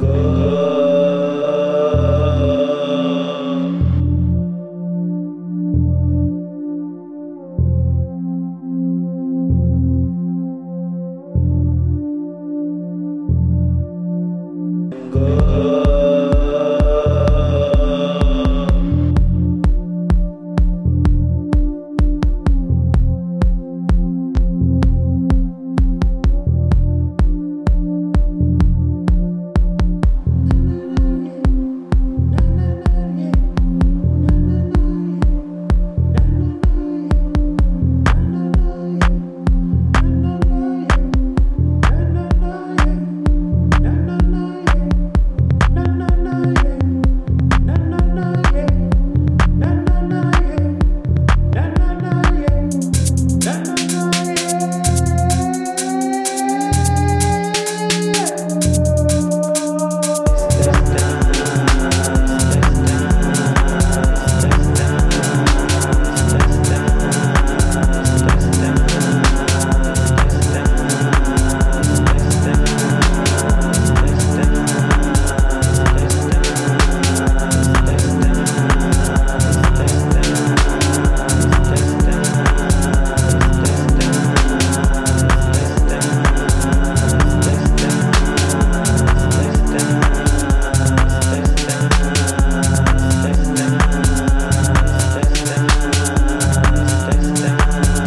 go.